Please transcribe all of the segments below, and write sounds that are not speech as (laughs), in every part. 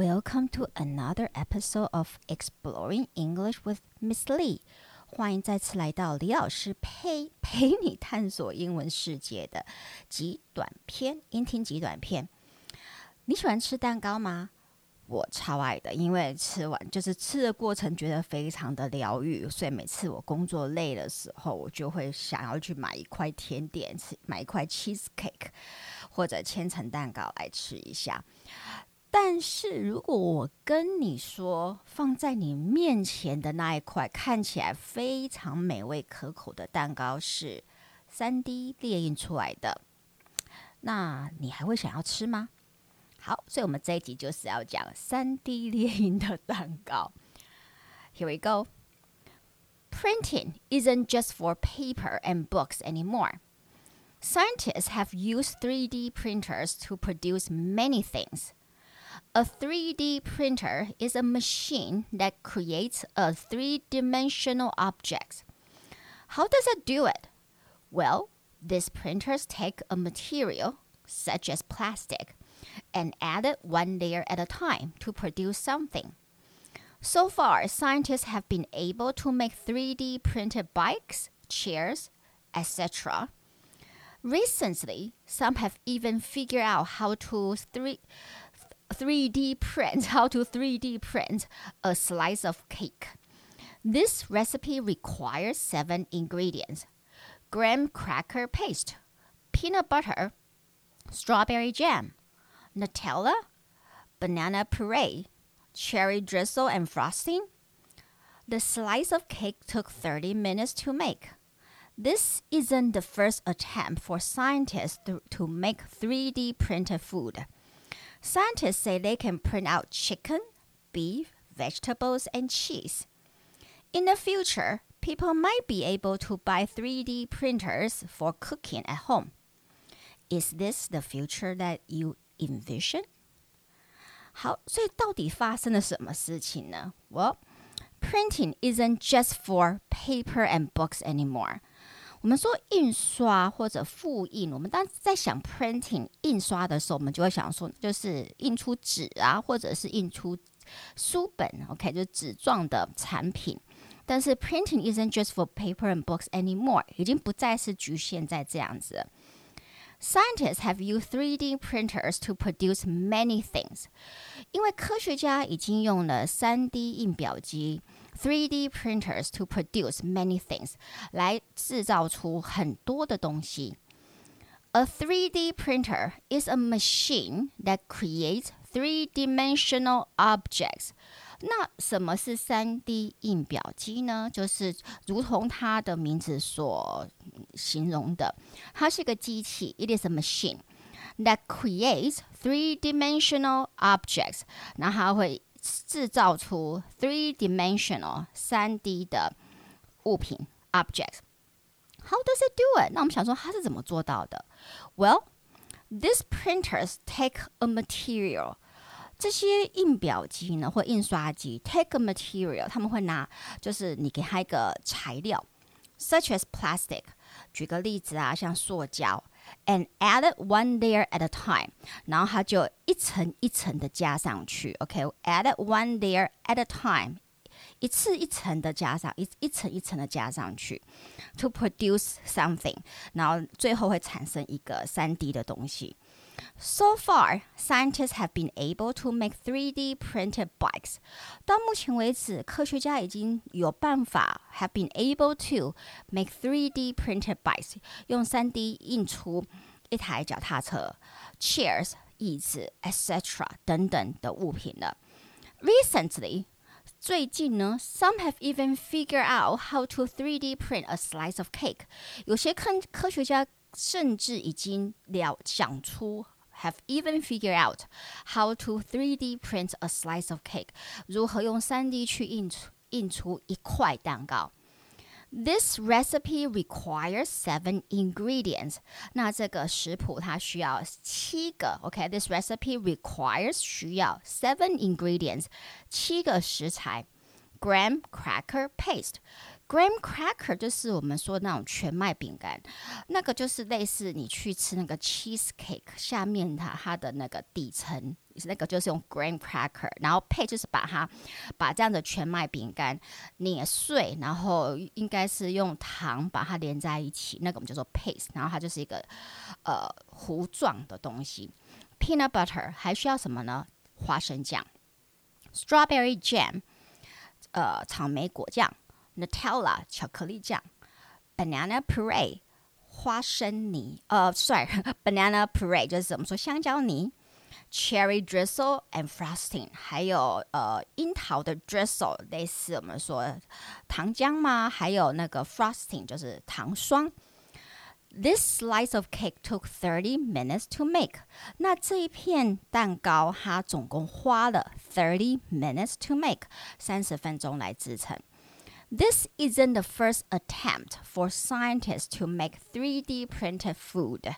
Welcome to another episode of Exploring English with Miss Lee。欢迎再次来到李老师陪陪你探索英文世界的极短篇音听极短片。你喜欢吃蛋糕吗？我超爱的，因为吃完就是吃的过程觉得非常的疗愈，所以每次我工作累的时候，我就会想要去买一块甜点吃，买一块 cheese cake 或者千层蛋糕来吃一下。但是如果我跟你说，放在你面前的那一块看起来非常美味可口的蛋糕是三 D 列印出来的，那你还会想要吃吗？好，所以我们这一集就是要讲三 D 列印的蛋糕。Here we go. Printing isn't just for paper and books anymore. Scientists have used 3D printers to produce many things. A 3D printer is a machine that creates a three dimensional object. How does it do it? Well, these printers take a material, such as plastic, and add it one layer at a time to produce something. So far, scientists have been able to make 3D printed bikes, chairs, etc. Recently, some have even figured out how to 3 3D print, (laughs) how to 3D print a slice of cake. This recipe requires seven ingredients graham cracker paste, peanut butter, strawberry jam, Nutella, banana puree, cherry drizzle and frosting. The slice of cake took 30 minutes to make. This isn't the first attempt for scientists to, make 3D printed food. Scientists say they can print out chicken, beef, vegetables, and cheese. In the future, people might be able to buy 3D printers for cooking at home. Is this the future that you envision? 好，所以到底发生了什么事情呢？Well, printing isn't just for paper and books anymore. 我们说印刷或者复印，我们当在想 printing 印刷的时候，我们就会想说，就是印出纸啊，或者是印出书本，OK，就是纸状的产品。但是 printing isn't just for paper and books anymore，已经不再是局限在这样子。Scientists have used 3D printers to produce many things，因为科学家已经用了 3D 印表机。3D printers to produce many things, 来制造出很多的东西。A 3D printer is a machine that creates three-dimensional objects。那什么是 3D 印表机呢？就是如同它的名字所形容的，它是一个机器，it is a machine。that creates three-dimensional objects，那它会制造出 three dimensional 三 D 的物品 object。How does it do it？那我们想说它是怎么做到的？Well, these printers take a material。这些印表机呢，或印刷机 take a material，他们会拿，就是你给它一个材料，such as plastic。举个例子啊，像塑胶。and add one layer at a time，然后它就一层一层的加上去。OK，add、okay? one layer at a time，一次一层的加上，一一层一层的加上去，to produce something，然后最后会产生一个三 D 的东西。So far, scientists have been able to make 3D printed bikes. 到目前为止，科学家已经有办法 have been able to make 3D printed bikes，用 3D 印出一台脚踏车、chairs 椅子、etc. 等等的物品了。Recently, 最近呢，some have even figured out how to 3D print a slice of cake。有些科科学家甚至已经了想出 have even figured out how to 3D print a slice of cake，如何用 3D 去印出印出一块蛋糕。This recipe requires seven ingredients。那这个食谱它需要七个。OK，this recipe requires 需要 seven ingredients，七个食材。Graham cracker paste graham cracker 就是我们说那种全麦饼干，那个就是类似你去吃那个 cheese cake 下面它它的那个底层，那个就是用 graham cracker，然后配就是把它把这样的全麦饼干碾碎，然后应该是用糖把它连在一起，那个我们叫做 paste，然后它就是一个呃糊状的东西。peanut butter 还需要什么呢？花生酱，strawberry jam，呃草莓果酱。Nutella 巧克力酱，banana puree 花生泥，呃，sorry banana puree (laughs) 就是我们说香蕉泥，cherry drizzle and frosting，还有呃樱桃的 drizzle，类似我们说糖浆嘛，还有那个 frosting 就是糖霜。This slice of cake took thirty minutes to make。那这一片蛋糕它总共花了 thirty minutes to make，三十分钟来制成。this isn't the first attempt for scientists to make 3D printed food.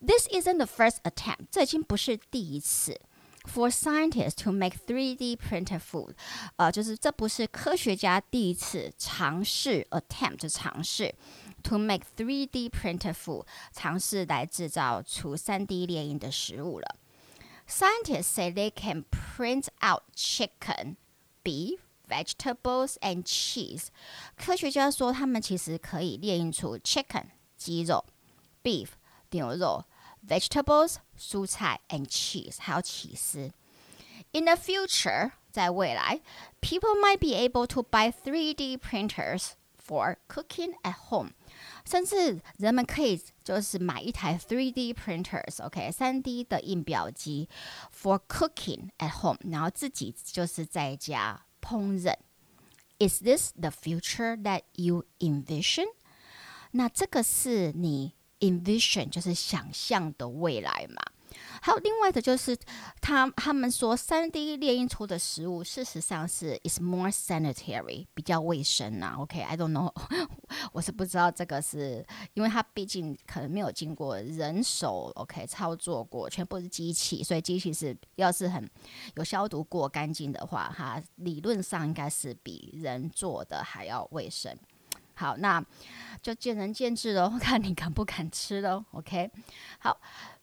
This isn't the first attempt. 这已经不是第一次。For scientists to make 3D printed food，呃，就是这不是科学家第一次尝试 attempt to make 3D printed food. 3D say they can print out chicken, beef, vegetables and cheese。科学家说，他们其实可以列印出 chicken 鸡肉、beef 牛肉、vegetables 蔬菜 and cheese 还有起司。In the future，在未来，people might be able to buy 3D printers for cooking at home，甚至人们可以就是买一台 3D printers，OK，三 D 的印表机 for cooking at home，然后自己就是在家烹饪。Is this the future that you envision？那这个是你 envision 就是想象的未来嘛？还有另外的就是他他们说三 D 列印出的食物，事实上是 is more sanitary 比较卫生啊。OK，I、okay, don't know 我是不知道这个是因为它毕竟可能没有经过人手 OK 操作过，全部是机器，所以机器是要是很有消毒过干净的话，哈，理论上应该是比人做的还要卫生。好，那就见仁见智喽，(laughs) 看你敢不敢吃喽。OK，好。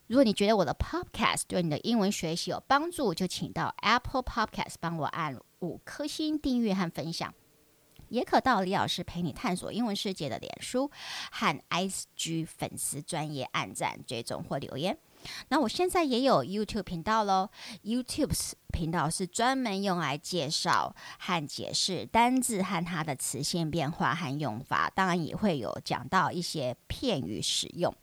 如果你觉得我的 Podcast 对你的英文学习有帮助，就请到 Apple Podcast 帮我按五颗星订阅和分享，也可到李老师陪你探索英文世界的脸书和 IG 粉丝专业按赞追踪或留言。那我现在也有 YouTube 频道喽，YouTube 频道是专门用来介绍和解释单字和它的词性变化和用法，当然也会有讲到一些片语使用。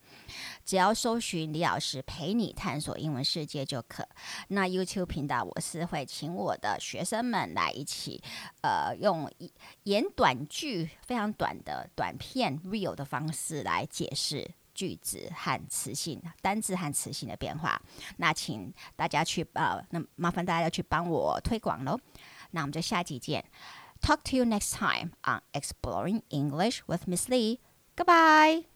只要搜寻李老师陪你探索英文世界就可。那 YouTube 频道我是会请我的学生们来一起，呃，用演短剧非常短的短片 real 的方式来解释句子和词性、单字和词性的变化。那请大家去呃，那麻烦大家去帮我推广喽。那我们就下集见。Talk to you next time on Exploring English with Miss Lee. Goodbye.